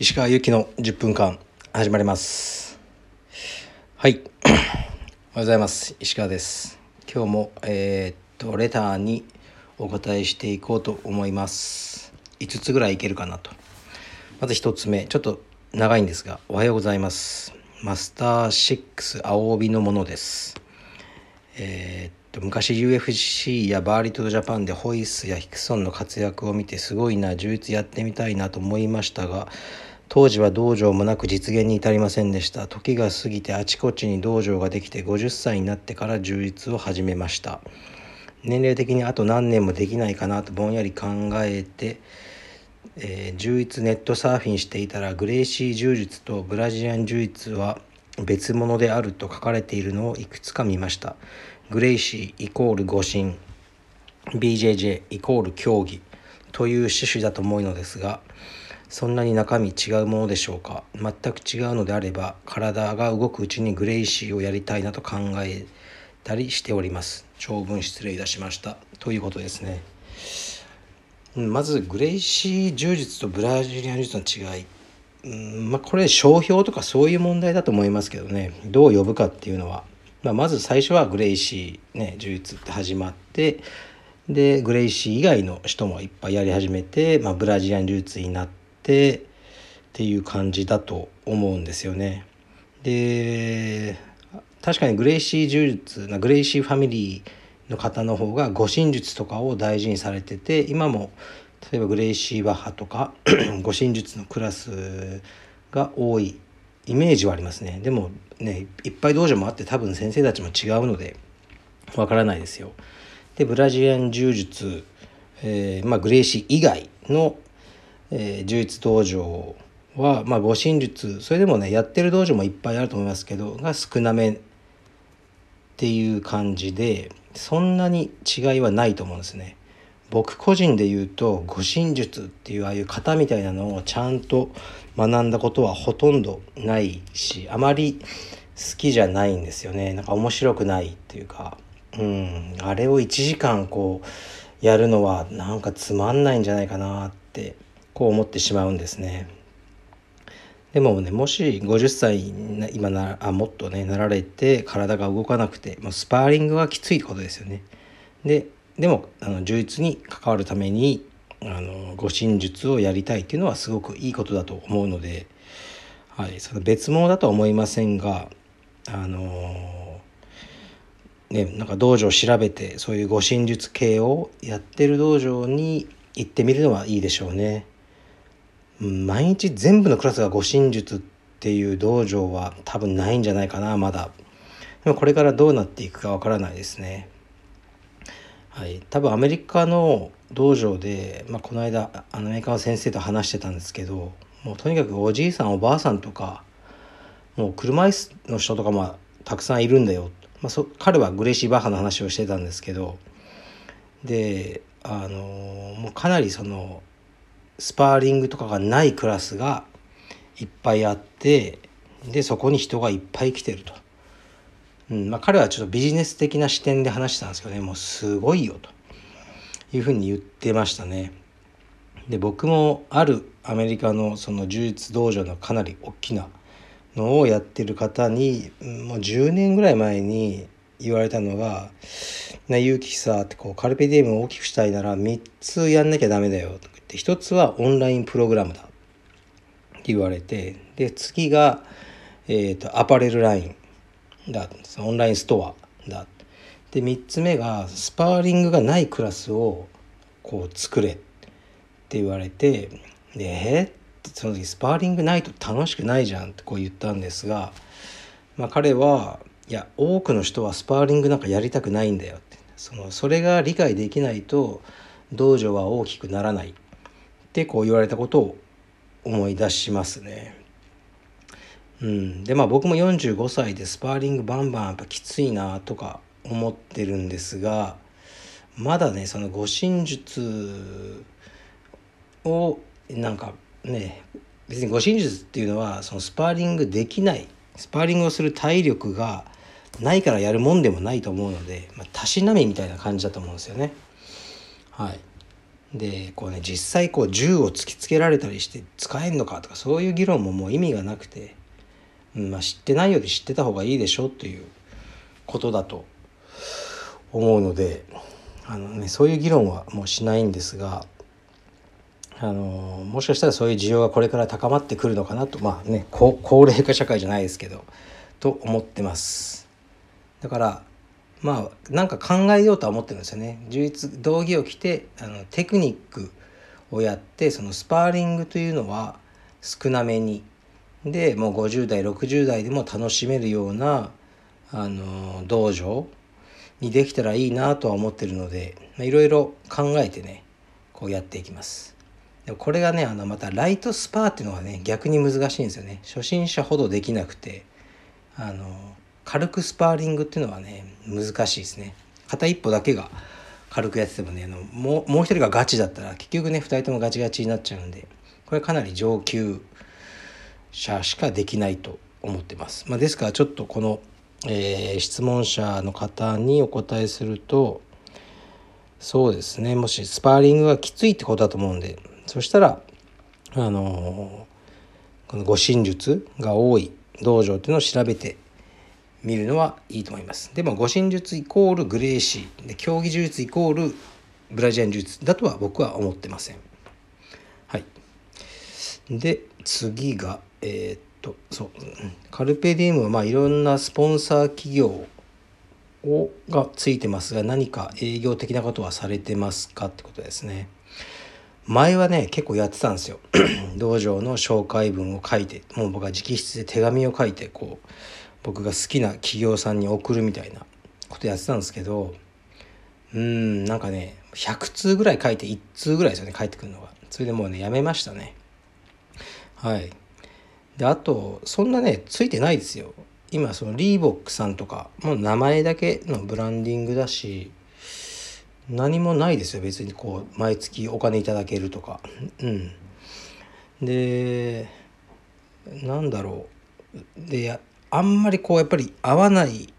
石川由紀の10分間始まります。はい。おはようございます。石川です。今日もえー、っとレターにお答えしていこうと思います。5つぐらいいけるかなと。まず1つ目ちょっと長いんですがおはようございます。マスター6青帯のものです。えー、っと昔 UFC やバーリトルジャパンでホイスやヒクソンの活躍を見てすごいな充実やってみたいなと思いましたが当時は道場もなく実現に至りませんでした。時が過ぎてあちこちに道場ができて50歳になってから充実を始めました。年齢的にあと何年もできないかなとぼんやり考えて、えー、充実ネットサーフィンしていたらグレイシー柔術とブラジリアン柔術は別物であると書かれているのをいくつか見ました。グレイシーイコール誤信 BJJ イコール競技という趣旨だと思うのですがそんなに中身違うものでしょうか？全く違うのであれば体が動くうちにグレイシーをやりたいなと考えたりしております。長文失礼いたしました。ということですね。まずグレイシー柔術とブラジリアン柔術の違い。まあこれ商標とかそういう問題だと思いますけどね。どう呼ぶかっていうのは。まあ、まず最初はグレイシーね柔術って始まってでグレイシー以外の人もいっぱいやり始めて、まあ、ブラジリアン柔術になってっていう感じだと思うんですよね。で確かにグレイシー柔術グレイシーファミリーの方の方が護身術とかを大事にされてて今も例えばグレイシーバッハとか 護身術のクラスが多いイメージはありますねでもねいっぱい道場もあって多分先生たちも違うのでわからないですよでブラジリアン柔術、えー、まあ、グレイシー以外の、えー、柔術道場は、まあ、護身術それでもねやってる道場もいっぱいあると思いますけどが少なめっていう感じでそんなに違いはないと思うんですね。僕個人で言うと護身術っていうああいう型みたいなのをちゃんと学んだことはほとんどないしあまり好きじゃないんですよね。なんか面白くないっていうか。うん。あれを1時間こうやるのはなんかつまんないんじゃないかなってこう思ってしまうんですね。でもねもし50歳今なあもっとねなられて体が動かなくてもうスパーリングはきついことですよね。ででもあの充実に関わるためにあの護身術をやりたいっていうのはすごくいいことだと思うので、はい、その別物だとは思いませんがあのねなんか道場を調べてそういう護身術系をやってる道場に行ってみるのはいいでしょうね。毎日全部のクラスが護身術っていう道場は多分ないんじゃないかなまだ。でもこれからどうなっていくかわからないですね。はい、多分アメリカの道場で、まあ、この間アメリカの先生と話してたんですけどもうとにかくおじいさんおばあさんとかもう車椅子の人とかもたくさんいるんだよ、まあ、そ彼はグレイシー・バッハの話をしてたんですけどであのもうかなりそのスパーリングとかがないクラスがいっぱいあってでそこに人がいっぱい来てると。うんまあ、彼はちょっとビジネス的な視点で話したんですけどねもうすごいよというふうに言ってましたね。で僕もあるアメリカのその柔術道場のかなり大きなのをやってる方にもう10年ぐらい前に言われたのが「勇気さ」ってこうカルペディエムを大きくしたいなら3つやんなきゃダメだよと言って1つはオンラインプログラムだ。って言われてで次が、えーとアパレルラインだオンラインストアだ。で3つ目がスパーリングがないクラスをこう作れって言われてでえってその時スパーリングないと楽しくないじゃんってこう言ったんですが、まあ、彼はいや多くの人はスパーリングなんかやりたくないんだよって。そのそれが理解できないと道場は大きくならない。ってこう言われたことを思い出しますね。うん、でまあ僕も45歳でスパーリングバンバンやっぱきついなとか思ってるんですがまだねその護身術をなんかね別に護身術っていうのはそのスパーリングできないスパーリングをする体力がないからやるもんでもないと思うので、まあ、たしなみみたいな感じだと思うんですよね。はい、でこうね実際こう銃を突きつけられたりして使えんのかとかそういう議論ももう意味がなくて、うんまあ、知ってないより知ってた方がいいでしょということだと思うのであの、ね、そういう議論はもうしないんですがあのもしかしたらそういう需要がこれから高まってくるのかなとまあね高齢化社会じゃないですけどと思ってます。だからまあなんか考えようとは思ってるんですよね。充実道着を着てあのテクニックをやってそのスパーリングというのは少なめにでもう50代60代でも楽しめるようなあの道場にできたらいいなとは思ってるのでいろいろ考えてねこうやっていきます。でこれがねあのまたライトスパーっていうのがね逆に難しいんですよね。初心者ほどできなくてあの軽くスパーリングっていうのはね難しいですね。片一歩だけが軽くやっててもねあのもうもう一人がガチだったら結局ね2人ともガチガチになっちゃうんでこれかなり上級者しかできないと思ってます、まあ、ですからちょっとこの、えー、質問者の方にお答えするとそうですねもしスパーリングがきついってことだと思うんでそしたらあのー、この護身術が多い道場っていうのを調べて見るのはいいと思います。でも護身術イコールグレーシーで競技術イコールブラジアン術だとは僕は思ってません。はい。で次がえー、っとそうカルペディウムはまあいろんなスポンサー企業をがついてますが何か営業的なことはされてますかってことですね。前はね結構やってたんですよ 道場の紹介文を書いてもう僕は直筆で手紙を書いてこう僕が好きな企業さんに送るみたいなことやってたんですけどうんなんかね100通ぐらい書いて1通ぐらいですよね帰ってくるのが。それでもうねやめましたね。はい。であとそんなねついてないですよ。今そのリーボックさんとかもう名前だけのブランディングだし何もないですよ別にこう毎月お金いただけるとか。うん。でなんだろう。であんまりこうやっぱり合わない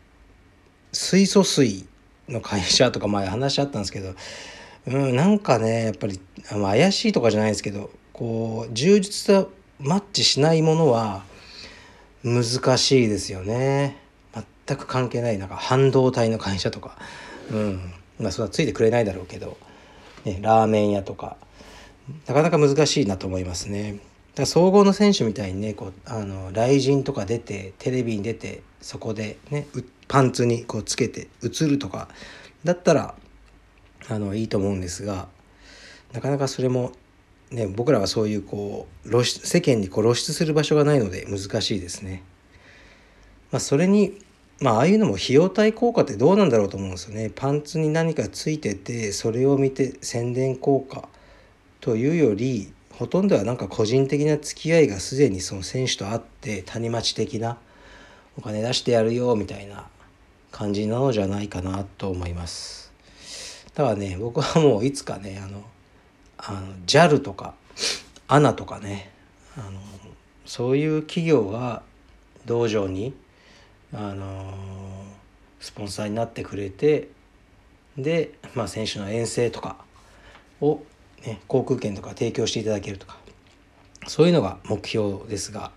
水素水の会社とか前話し合ったんですけど、うん、なんかねやっぱり怪しいとかじゃないですけどこう充実とマッチしないものは難しいですよね。全く関係ないなんか半導体の会社とか。うん。まあそれはついてくれないだろうけど、ね、ラーメン屋とか。なかなか難しいなと思いますね。だ総合の選手みたいにねこうあの雷神とか出てテレビに出てそこでねパンツにこうつけて映るとかだったらあのいいと思うんですがなかなかそれもね僕らはそういうこう露出世間にこう露出する場所がないので難しいですね。まあ、それにまあああいうのも費用対効果ってどうなんだろうと思うんですよね。パンツに何かついててそれを見て宣伝効果というよりほとんどはなんか個人的な付き合いがすでにその選手と会って谷町的なお金出してやるよみたいな感じなのじゃないかなと思います。ただね僕はもういつかねあのあの JAL とか ANA とかねあのそういう企業が道場にあのスポンサーになってくれてで、まあ、選手の遠征とかをね、航空券とか提供していただけるとかそういうのが目標ですが、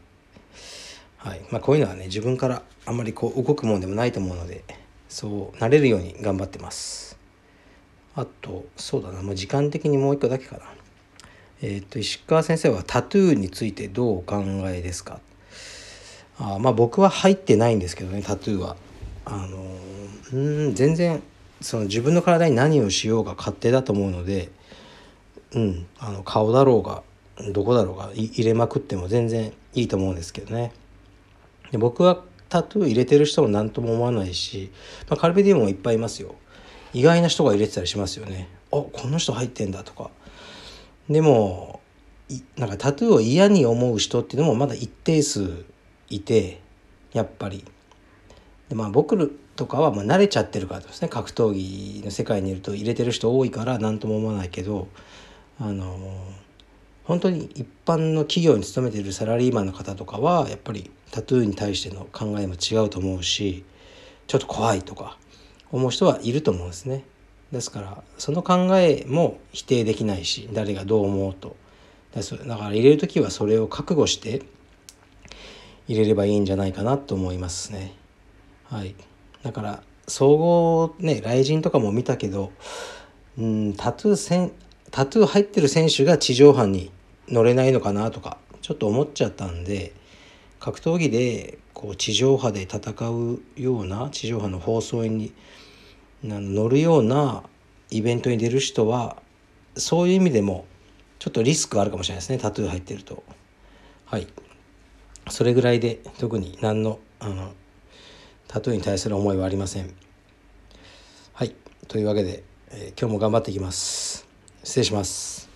はい。まあ、こういうのはね自分からあんまりこう動くもんでもないと思うのでそうなれるように頑張ってます。あとそうだなもう時間的にもう一個だけかな。えっ、と石川先生はタトゥーについてどうお考えですか？あまあ僕は入ってないんですけどねタトゥーは。あのうん全然その自分の体に何をしようが勝手だと思うのでうん、あの顔だろうがどこだろうが入れまくっても全然いいと思うんですけどね。で僕はタトゥー入れてる人も何とも思わないし、まあ、カルベディウムもいっぱいいますよ。意外な人が入れてたりしますよね。あこの人入ってんだとか。でもなんかタトゥーを嫌に思う人っていうのもまだ一定数いてやっぱり。でまあ僕とかはま慣れちゃってるからですね。格闘技の世界にいると入れてる人多いから何とも思わないけどあの本当に一般の企業に勤めているサラリーマンの方とかはやっぱりタトゥーに対しての考えも違うと思うしちょっと怖いとか思う人はいると思うんですね。ですからその考えも否定できないし誰がどう思うと。だから入れる時はそれを覚悟して入れればいいんじゃないかなと思いますね。はい。だから総合ね雷神とかも見たけどうんタトゥーせんタトゥー入ってる選手が地上波に乗れないのかなとかちょっと思っちゃったんで格闘技でこう地上波で戦うような地上波の放送に乗るようなイベントに出る人はそういう意味でもちょっとリスクあるかもしれないですねタトゥー入ってると。はい。それぐらいで特に何のあのタトゥーに対する思いはありません。はい。というわけで、えー、今日も頑張っていきます。失礼します。